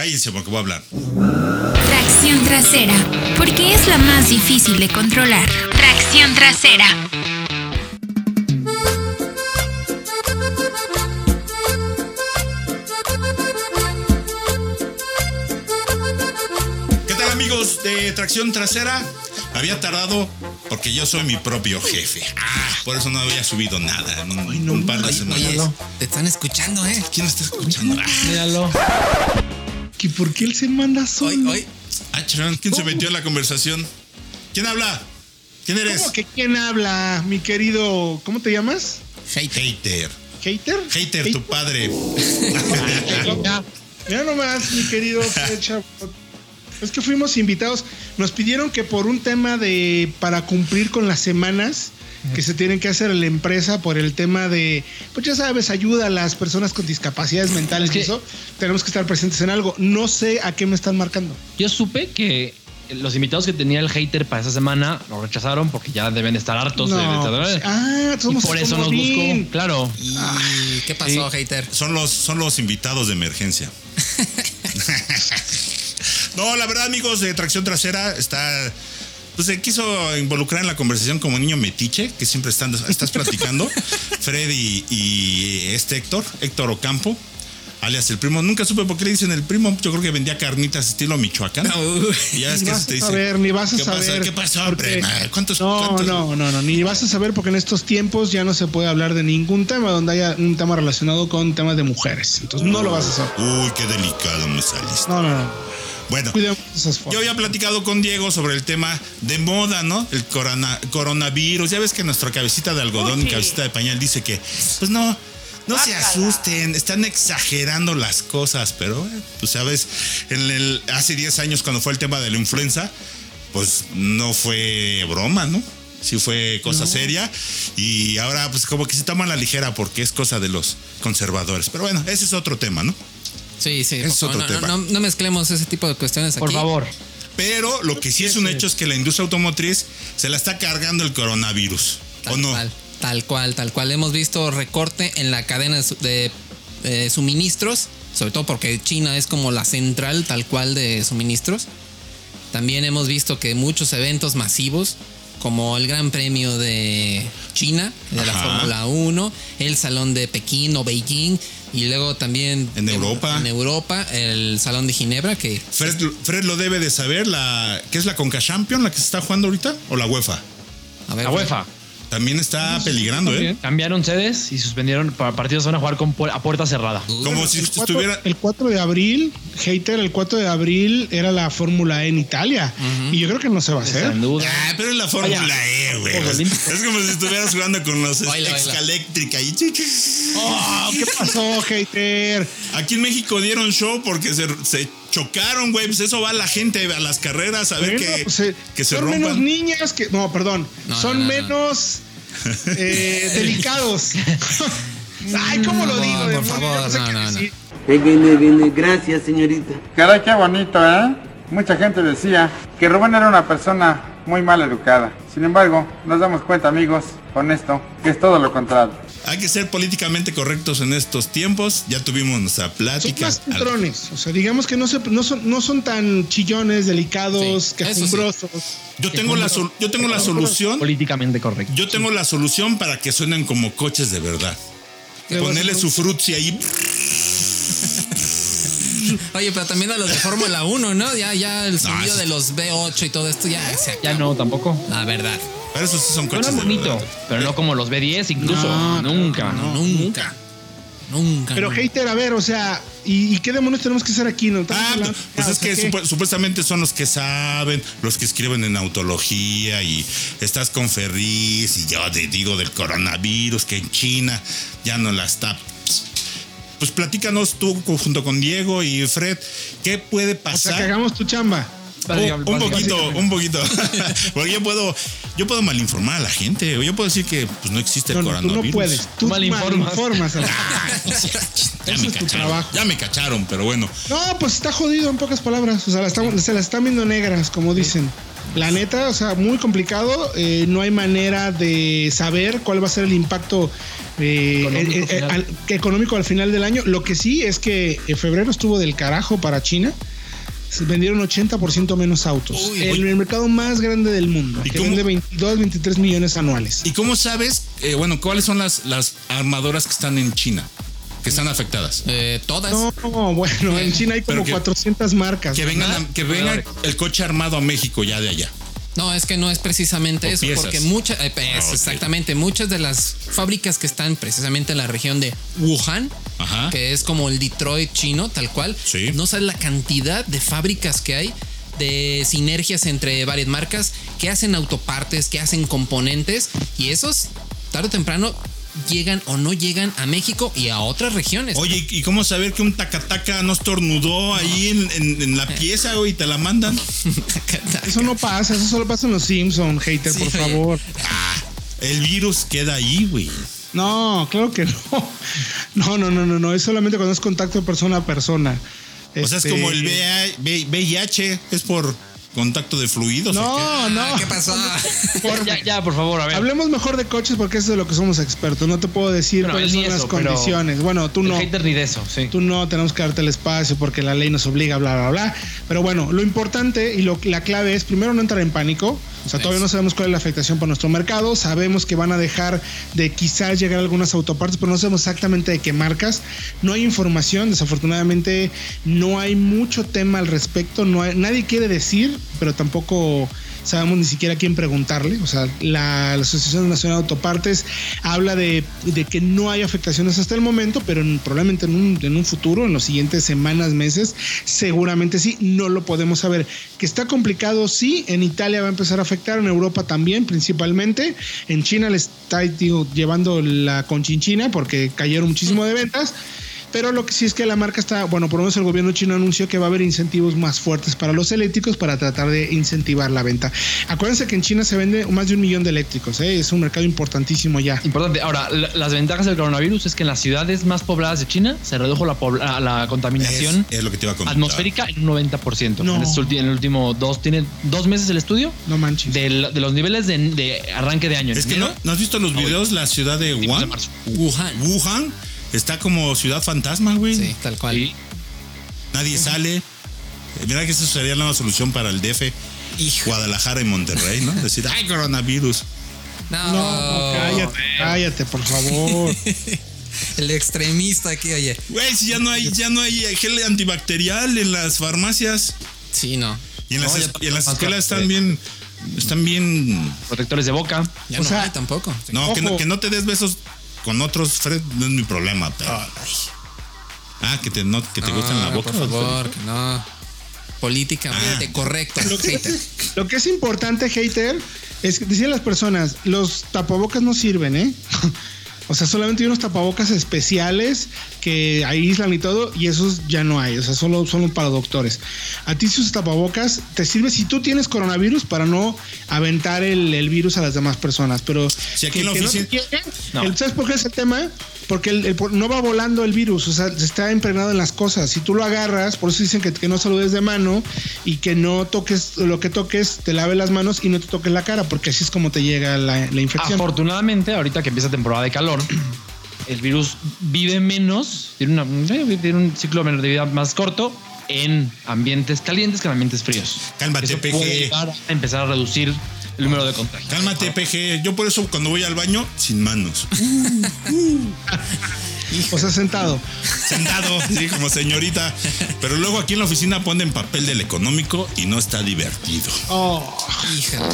Cállense porque voy a hablar. Tracción trasera, porque es la más difícil de controlar. Tracción trasera. ¿Qué tal amigos de Tracción Trasera? Había tardado porque yo soy mi propio jefe. Ah, por eso no había subido nada en un, un par de semanas. oye, te están escuchando, ¿eh? ¿Quién está escuchando? Ah, Míralo. ¿Y por qué él se manda solo? Ah, ¿quién se metió en la conversación? ¿Quién habla? ¿Quién eres? ¿Cómo que quién habla, mi querido? ¿Cómo te llamas? Hater. Hater. ¿Hater? Hater, tu padre. Ya. Mira nomás, mi querido. Es que fuimos invitados. Nos pidieron que por un tema de. para cumplir con las semanas que se tienen que hacer en la empresa por el tema de. Pues ya sabes, ayuda a las personas con discapacidades mentales y eso. Tenemos que estar presentes en algo. No sé a qué me están marcando. Yo supe que los invitados que tenía el hater para esa semana lo rechazaron porque ya deben estar hartos de, de- pues, ah, y somos por eso nos buscó. Claro. ¿Y qué pasó, hater? Son los, son los invitados de emergencia. no, la verdad, amigos de Tracción Trasera, está. Pues se quiso involucrar en la conversación como niño metiche, que siempre están, estás platicando. Freddy y este Héctor, Héctor Ocampo, alias el primo. Nunca supe por qué le dicen el primo. Yo creo que vendía carnitas estilo Michoacán. Y ya es Ni que vas te a dice, saber, ni vas a ¿qué saber. Pasa? ¿Qué pasó, porque-? ¿Cuántos, No, cuántos- no, no, no, ni vas a saber porque en estos tiempos ya no se puede hablar de ningún tema donde haya un tema relacionado con temas de mujeres. Entonces no lo vas a saber. Uy, qué delicado me saliste. No, no, no. Bueno, Yo había platicado con Diego sobre el tema de moda, ¿no? El corona- coronavirus. Ya ves que nuestra cabecita de algodón y cabecita de pañal dice que, pues no, no se asusten, están exagerando las cosas, pero, eh, pues sabes, en el, hace 10 años cuando fue el tema de la influenza, pues no fue broma, ¿no? Sí fue cosa seria y ahora pues como que se toma la ligera porque es cosa de los conservadores. Pero bueno, ese es otro tema, ¿no? Sí, sí. Es otro no, tema. no, no mezclemos ese tipo de cuestiones aquí. Por favor. Pero lo que sí es un hecho es que la industria automotriz se la está cargando el coronavirus. ¿O Tal no? cual, tal cual, tal cual. Hemos visto recorte en la cadena de, eh, suministros, sobre todo porque China es como la central tal cual de suministros. También hemos visto que muchos eventos masivos, como el Gran Premio de China, de la. Fórmula 1, el Salón de Pekín o Beijing, y luego también En Europa. en Europa, el Salón de Ginebra, que Fred, Fred lo debe de saber, la ¿qué es la Conca Champion la que se está jugando ahorita? ¿O la UEFA? a ver, La UEFA. También está peligrando, ¿eh? Cambiaron sedes y suspendieron para partidos van a jugar con pu- a puerta cerrada. Como si El 4, estuviera... el 4 de abril, hater, el 4 de abril era la Fórmula E en Italia. Y yo creo que no se va a hacer. Sin duda. Ah, pero es la Fórmula E, güey. Es, como si estuvieras jugando con los. Excaléctrica y Oh, ¿Qué pasó, hater? Aquí en México dieron show porque se, se chocaron, güey. Pues eso va la gente a las carreras a ver Bueno, que, pues, eh, que se son menos niñas que. No, perdón. No, son no, no, no. menos eh, delicados. Ay, ¿cómo lo digo? por favor, sé no, qué no, no. decir. Ahí viene, viene. Gracias, señorita. Caray, qué bonito, ¿eh? Mucha gente decía que Rubén era una persona muy mal educada. Sin embargo, nos damos cuenta, amigos, con esto, que es todo lo contrario. Hay que ser políticamente correctos en estos tiempos. Ya tuvimos nuestra Son plática. más centrones. O sea, digamos que no, se, no, son, no son tan chillones, delicados, Sí, quejumbrosos. Yo tengo la yo tengo la solución. Políticamente correcto. Yo tengo la solución para que suenen como coches de verdad. Ponerle su frutzi ahí. Oye, pero también a los de Fórmula 1, ¿no? Ya, ya el sonido de los V8 y todo esto ya se acabó. Ya no, tampoco. La verdad. Para eso sí son coches Suena bonito, pero no como los B10 incluso. No, nunca. No, nunca. Nunca. Pero no. hater, a ver, o sea, ¿y, y qué demonios tenemos que hacer aquí? ¿No? Ah, hablando- pues ah, es que supuestamente son los que saben, los que escriben en autología y estás con Ferris y yo te digo del coronavirus que en China ya no la está. Pues platícanos tú junto con Diego y Fred, ¿qué puede O sea, pasar? que hagamos tu chamba. Un, un poquito, un poquito. Porque yo puedo, yo puedo malinformar a la gente. Yo puedo decir que pues, no existe el No, tú coronavirus. no puedes. Tú malinformas. malinformas. a la- Ya me cacharon. trabajo. Ya me cacharon, pero bueno. No, pues está jodido en pocas palabras. O sea, la estamos- se las están viendo negras, como dicen. La neta, o sea, muy complicado. eh, no hay manera de saber cuál va a ser el impacto eh, Económico eh, eh, al, económico al final del año. Lo que sí es que en febrero estuvo del carajo para China. Se vendieron 80% menos autos. Uy, el, uy. el mercado más grande del mundo, ¿Y que cómo? vende 22, 23 millones anuales. ¿Y cómo sabes, eh, bueno, cuáles son las, las armadoras que están en China? Que están afectadas. Eh, todas. No, bueno, en China hay como que- 400 marcas. Que vengan, que venga el coche armado a México ya de allá. No, es que no es precisamente O eso, piezas. porque muchas, eh, pues, Ah, exactamente, muchas de las fábricas que están precisamente en la región de Wuhan, Ajá. que es como el Detroit chino, tal cual, Sí. no sabes la cantidad de fábricas que hay, de sinergias entre varias marcas que hacen autopartes, que hacen componentes, y esos, tarde o temprano, llegan o no llegan a México y a otras regiones. Oye, ¿y cómo saber que un tacataca no estornudó ahí en, en- en la pieza, güey, y te la mandan? Eso no pasa, eso solo pasa en los Simpsons, hater, Sí, por oye. favor. Ah, el virus queda ahí, güey. No, claro que no. No, no, no, no, no. Es solamente cuando es contacto persona a persona. O sea, es Este, como el V- VIH, es por contacto de fluidos. ¿o qué? No, no. Ah, ¿Qué pasó? Ya, ya, por favor, a ver. Hablemos mejor de coches porque eso es de lo que somos expertos. No te puedo decir Bueno, cuáles son las condiciones. Bueno, tú no. hater ni de eso, sí. Tú no, tenemos que darte el espacio porque la ley nos obliga, bla, bla, bla. Pero bueno, lo importante y lo, la clave es primero no entrar en pánico. O sea, todavía no sabemos cuál es la afectación para nuestro mercado. Sabemos que van a dejar de quizás llegar algunas autopartes, pero no sabemos exactamente de qué marcas. No hay información, desafortunadamente no hay mucho tema al respecto. No hay- nadie quiere decir, pero tampoco sabemos ni siquiera a quién preguntarle. O sea, la, la Asociación Nacional de Autopartes habla de, de que no hay afectaciones hasta el momento, pero en- probablemente en un, en un futuro, en las siguientes semanas, meses, seguramente sí, no lo podemos saber. Que está complicado, sí, en Italia va a empezar a afectar, en Europa también, principalmente. En China le está digo, llevando la conchinchina porque cayeron muchísimo de ventas. Pero lo que sí es que la marca está, bueno, por lo menos el gobierno chino anunció que va a haber incentivos más fuertes para los eléctricos para tratar de incentivar la venta. Acuérdense que en China se vende más de un millón de eléctricos, ¿eh? es un mercado importantísimo ya. Importante. Ahora, la- las ventajas del coronavirus es que en las ciudades más pobladas de China se redujo la, la contaminación Es, es lo que te iba a comentar. atmosférica en un 90%. No. En, este en el último dos, tiene dos meses el estudio No manches. del- de, los niveles de, de arranque de año. Es que no. ¿no has visto los videos? La ciudad de de Wuhan. marzo. Wuhan. Wuhan está como ciudad fantasma, güey. Sí, tal cual. Sí. Nadie sale. Eh, Mira que eso sería la nueva solución para el DF. Guadalajara y Monterrey, ¿no? Decir, ay, coronavirus. No, No, cállate, cállate, por favor. el extremista aquí, oye. Güey, si ya no hay, ya no hay gel antibacterial en las farmacias. Sí, no. Y en las, No, y en las más escuelas están bien. Están bien. Protectores de boca. Ya O no sea, hay tampoco. Sí. No, que no, Ojo. que no te des besos con otros, Fred, no es mi problema, pero. Ah, que te, no, que te gustan la boca. Por favor, que no. Políticamente Ah. correcto. Lo que, hater. lo que es importante, hater, es que decían las personas, los tapabocas no sirven, ¿eh? O sea, solamente hay unos tapabocas especiales que aíslan y todo, y esos ya no hay, o sea, solo son para doctores. A ti si usas tapabocas, te sirve si tú tienes coronavirus para no aventar el, el virus a las demás personas, pero Si aquí que- en la que no te llegue, No. el- ¿sabes por qué es el tema? Porque el- el- no va volando el virus, o sea, está impregnado en las cosas. Si tú lo agarras, por eso dicen que, que no saludes de mano y que no toques lo que toques, te laves las manos y no te toques la cara, porque así es como te llega la, la infección. Afortunadamente, ahorita que empieza temporada de calor, el virus vive menos, tiene, una- eh, tiene un ciclo de vida más corto en ambientes calientes que en ambientes fríos. Cálmate, Eso puede a empezar a reducir el número de contagios. Cálmate, PG. Yo por eso cuando voy al baño, sin manos. O sea, sentado. Sentado, sí, como señorita. Pero luego aquí en la oficina ponen papel del económico y no está divertido. Oh, Hija. No,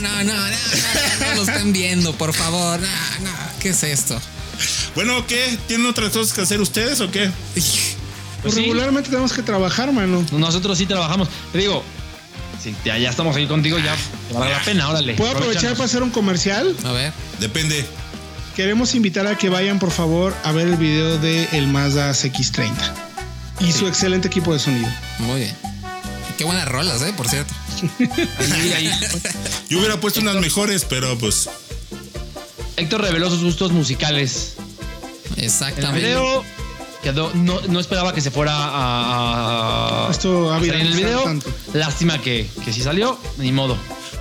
no, no, no, no, no, no lo estén viendo, por favor. No, no, ¿qué es esto? Bueno, ¿qué? ¿Tienen otras cosas que hacer ustedes o qué? pues Pues sí. regularmente tenemos que trabajar, mano. Nosotros sí trabajamos. Te digo, si ya, ya estamos aquí contigo, ya te vale la pena, órale. ¿Puedo aprovechar para hacer un comercial? A ver. Depende. Queremos invitar a que vayan, por favor, a ver el video de el Mazda CX30 y su excelente equipo de sonido. Muy bien. Qué buenas rolas, ¿eh? Por cierto. Ahí, ahí. Yo hubiera puesto unas mejores, pero pues. Héctor reveló sus gustos musicales. El Exactamente. video quedó, no, no esperaba que se fuera a, a- Esto ha a salir en el video. tanto. Lástima que, que sí salió, ni modo.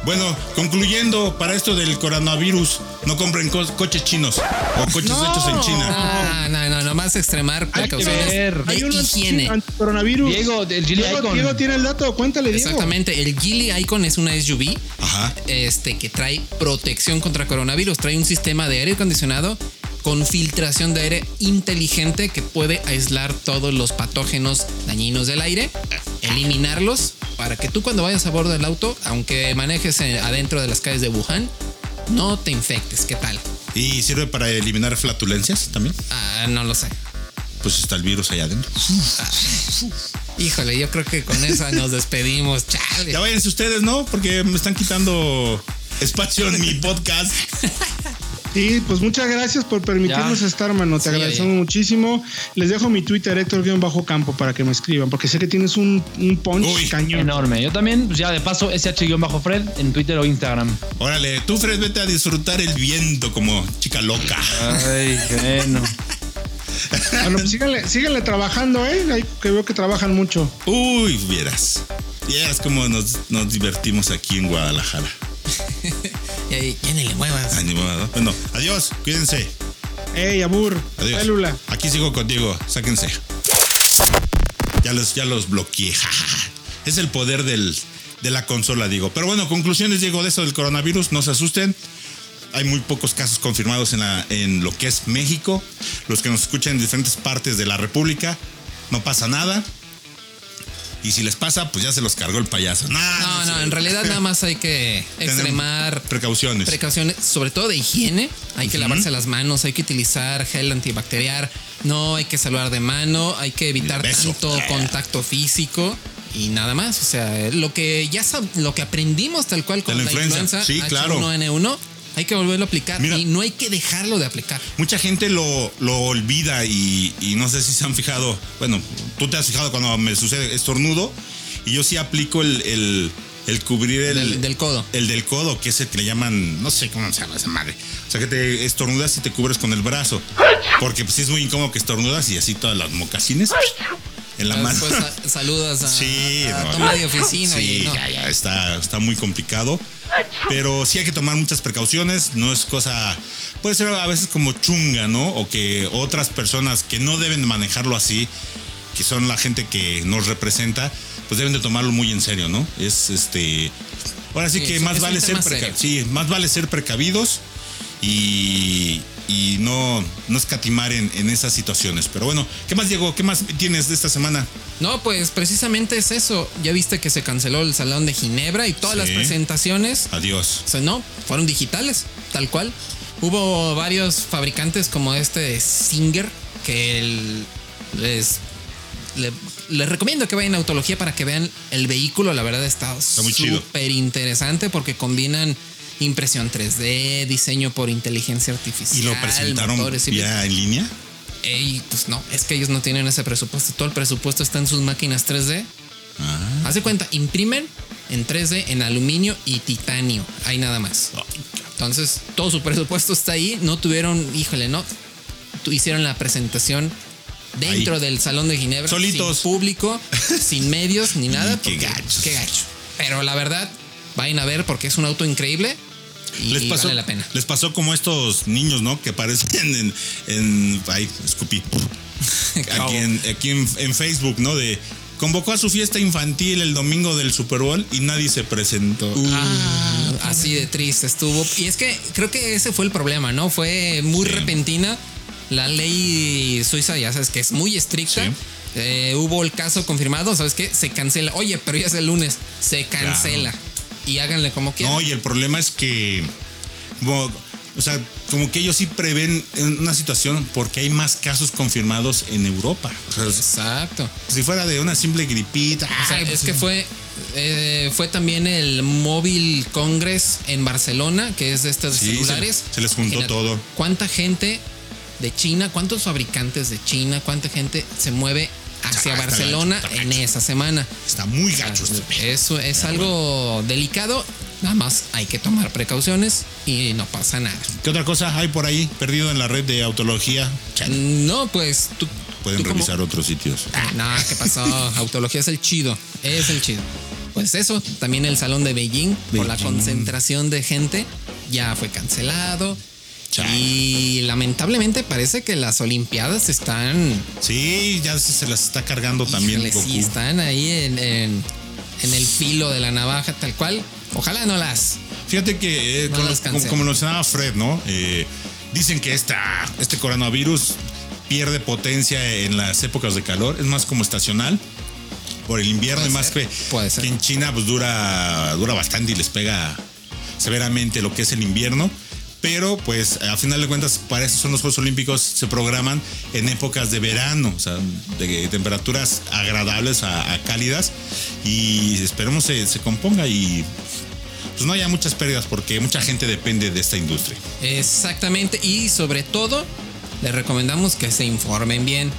Bueno, concluyendo para esto del coronavirus, No compren co- coches chinos o coches hechos en China. Ah, no, no, nomás extremar precauciones Hay un higiene. anticoronavirus. Diego, del Geely Diego, Icon. Diego tiene el dato. Cuéntale, Diego. Exactamente, el Geely Icon es una SUV Ajá. este, que trae protección contra coronavirus, trae un sistema de aire acondicionado con filtración de aire inteligente que puede aislar todos los patógenos dañinos del aire, eliminarlos para que tú cuando vayas a bordo del auto, aunque manejes eh, adentro de las calles de Wuhan, no te infectes. ¿Qué tal? ¿Y sirve para eliminar flatulencias también? Ah, no lo sé. Pues está el virus allá adentro. Híjole, yo creo que con esa nos despedimos. Chale. Ya váyanse ustedes, ¿no? Porque me están quitando espacio en mi podcast. Sí, pues muchas gracias por permitirnos Ya. estar, mano. Te Sí, agradecemos muchísimo. Les dejo mi Twitter, Héctor-Campo, para que me escriban, porque sé que tienes un, un punch Uy. cañón. Enorme. Yo también, pues ya de paso, SH-Fred en Twitter o Instagram. Órale, tú, Fred, vete a disfrutar el viento como chica loca. Ay, bueno. Bueno, pues síganle, síganle trabajando, ¿eh? Ahí que veo que trabajan mucho. Uy, vieras. Vieras cómo nos, nos divertimos aquí en Guadalajara. Y ahí, ya ni le muevas. Ay, ni modo. Bueno, adiós, cuídense. Ey, Abur, Adiós. célula. Aquí sigo contigo, sáquense. Ya los, ya los bloqueé. Es el poder del, de la consola, digo. Pero bueno, conclusiones, Diego, de eso del coronavirus. No se asusten. Hay muy pocos casos confirmados en, la, en lo que es México. Los que nos escuchan en diferentes partes de la República, no pasa nada. Y si les pasa, pues ya se los cargó el payaso. No, no, en realidad nada más hay que extremar precauciones. precauciones, sobre todo de higiene. Hay que lavarse las manos, hay que utilizar gel antibacterial, no hay que saludar de mano, hay que evitar tanto contacto físico y nada más. O sea, lo que ya lo que aprendimos tal cual con la la influenza, influenza. Sí, claro. H1N1, hay que volverlo a aplicar Mira. y no hay que dejarlo de aplicar. Mucha gente lo, lo olvida y, y no sé si se han fijado. Bueno, tú te has fijado cuando me sucede estornudo y yo sí aplico el, el, el cubrir el Del- del codo. El del codo, que es el que le llaman, no sé cómo se llama esa madre. O sea, que te estornudas y te cubres con el brazo. Porque pues sí es muy incómodo que estornudas y así todas las mocasines en la mano. Después sa- saludas a, Sí, a no, medio oficina Sí, y no. ya, ya, está, está muy complicado. Pero sí hay que tomar muchas precauciones. No es cosa. Puede ser a veces como chunga, ¿no? O que otras personas que no deben manejarlo así, que son la gente que nos representa, pues deben de tomarlo muy en serio, ¿no? Es este. Ahora sí, Sí, que más vale ser sí, más vale ser precavidos y no, no escatimar en, en esas situaciones. Pero bueno, ¿qué más llegó? ¿Qué más tienes de esta semana? No, pues precisamente es eso. Ya viste que se canceló el Salón de Ginebra y todas Sí. las presentaciones, Adiós. o sea, no, fueron digitales, tal cual. Hubo varios fabricantes como este de Singer que el- les, le- les recomiendo que vayan a Autología para que vean el vehículo. La verdad está súper interesante porque combinan impresión 3D, diseño por inteligencia artificial. ¿Y lo presentaron motores y- ya en línea? Ey, pues no, es que ellos no tienen ese presupuesto. Todo el presupuesto está en sus máquinas 3D. Ah. Haz de cuenta, imprimen en 3D en aluminio y titanio. Hay nada más. Entonces, todo su presupuesto está ahí. No tuvieron, híjole, no. Hicieron la presentación dentro Ahí. del Salón de Ginebra. Solitos. Sin público, sin medios ni nada. qué gachos. Qué gacho. Pero la verdad, vayan a ver porque es un auto increíble Les pasó, vale la pena. les pasó como estos niños, ¿no? Que aparecen en. en ay, escupí. Aquí, en, aquí en, en Facebook, ¿no? De. Convocó a su fiesta infantil el domingo del Super Bowl y nadie se presentó. Ah, así de triste estuvo. Y es que creo que ese fue el problema, ¿no? Fue muy Sí. repentina. La ley suiza, ya sabes que es muy estricta. Sí. Eh, hubo el caso confirmado, ¿sabes qué? Se cancela. Oye, pero ya es el lunes. Se cancela. Y háganle como quieran. No, y el problema es que. o sea, como que ellos sí prevén una situación porque hay más casos confirmados en Europa. O sea, Exacto. si fuera de una simple gripita. O sea, ay, es pues, que fue, eh, fue también el Móvil Congress en Barcelona, que es de estos Sí, celulares. se- se les juntó todo. ¿Cuánta gente de China, cuántos fabricantes de China, cuánta gente se mueve hacia Está Barcelona gacho, en gacho. esa semana? Está muy gacho este pedo. Eso es algo delicado. Nada más hay que tomar precauciones y no pasa nada. ¿Qué otra cosa hay por ahí perdido en la red de autología? Chale, No, pues tú. Pueden tú revisar otros sitios. Ah, no, ¿qué pasó? Autología es el chido. Es el chido. Pues eso, también el salón de Beijing, por la Beijing. concentración de gente, ya fue cancelado. Chale. Y lamentablemente parece que las Olimpiadas están. Sí, ya se, las está cargando también híjole, Goku. sí, están ahí en, en- en el filo de la navaja, tal cual. Ojalá no las. Fíjate que, eh, No con- las como, como lo mencionaba Fred, ¿no? Eh, dicen que esta, este coronavirus pierde potencia en las épocas de calor, es más como estacional por el invierno y más ser, que, puede ser. que en China pues dura, dura bastante y les pega severamente lo que es el invierno. Pero pues a final de cuentas para eso son los Juegos Olímpicos, se programan en épocas de verano, o sea, de temperaturas agradables a, a cálidas y esperemos se, se componga y pues no haya muchas pérdidas porque mucha gente depende de esta industria. Exactamente. Y sobre todo, les recomendamos que se informen bien.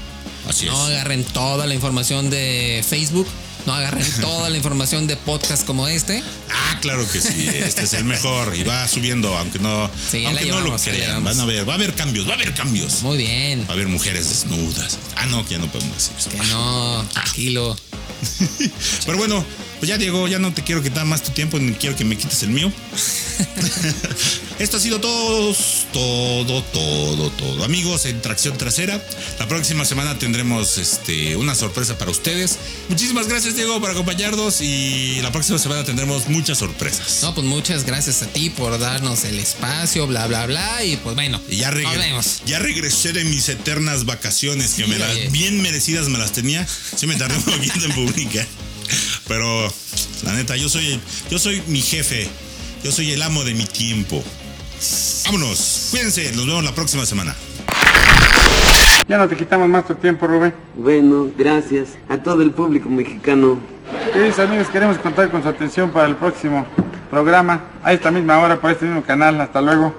Así No es. agarren toda la información de Facebook. No agarren toda la información de podcast como este. Ah, claro que sí, este es el mejor y va subiendo, aunque no, Sí, aunque no lo crean, van a ver, va a haber cambios, va a haber cambios. Muy bien. Va a haber mujeres desnudas. Ah, no, que ya no podemos decir eso. Que no, tranquilo. Pero bueno, pues ya Diego, ya no te quiero quitar más tu tiempo, ni quiero que me quites el mío. Esto ha sido todo, todo, todo, todo. Amigos, en tracción trasera. La próxima semana tendremos este, una sorpresa para ustedes. Muchísimas gracias, Diego, por acompañarnos. Y la próxima semana tendremos muchas sorpresas. No, pues muchas gracias a ti por darnos el espacio, bla, bla, bla. Y pues bueno, Y ya, regre- ya regresé de mis eternas vacaciones, que Sí, me las, oye. bien merecidas me las tenía. Sí me tardé un poquito en publicar. Pero la neta, yo soy, yo soy mi jefe. Yo soy el amo de mi tiempo. Vámonos. Cuídense. Nos vemos la próxima semana. Ya no te quitamos más tu tiempo, Rubén. Bueno, gracias a todo el público mexicano. Queridos amigos, queremos contar con su atención para el próximo programa, a esta misma hora, por este mismo canal. Hasta luego.